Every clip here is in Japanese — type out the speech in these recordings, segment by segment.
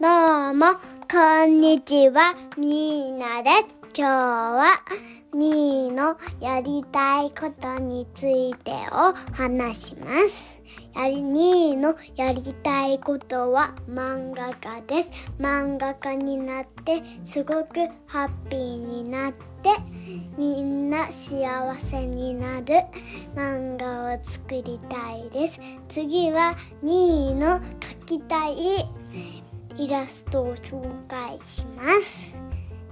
どうも、こんにちは、みーなです。今日は、みーのやりたいことについてを話します。やり、みーのやりたいことは漫画家です。漫画家になって、すごくハッピーになって、みんな幸せになる漫画を作りたいです。次は、みーの描きたいイラストを紹介します。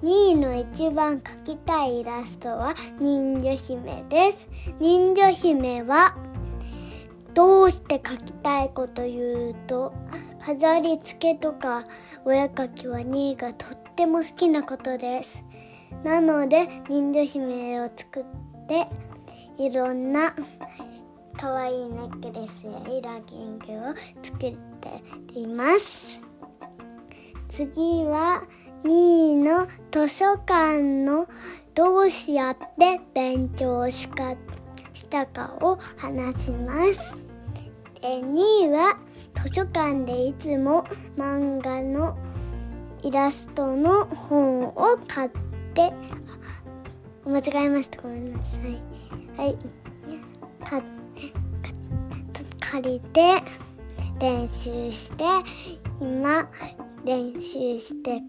ミーの一番描きたいイラストは人魚姫です。人魚姫はどうして描きたいかというと飾り付けとかお絵描きはニーがとっても好きなことです。なので人魚姫を作っていろんな可愛いネックレスやイラキングを作っています。次は2位の図書館のどうしやって勉強しかしたかを話します。で2位は図書館でいつも漫画のイラストの本を買って間違えました。ごめんなさい。はい。かか借りて練習して今練習して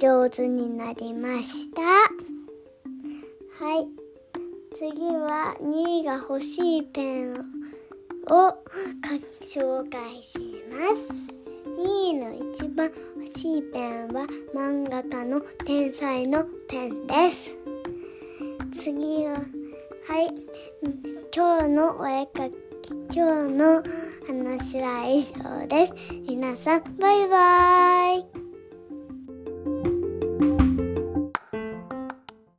上手になりました。はい。次は2位が欲しいペンを紹介します。2位の一番欲しいペンは漫画家の天才のペンです。次ははい。今日のお絵描き。今日の話は以上です。皆さんバイバイ。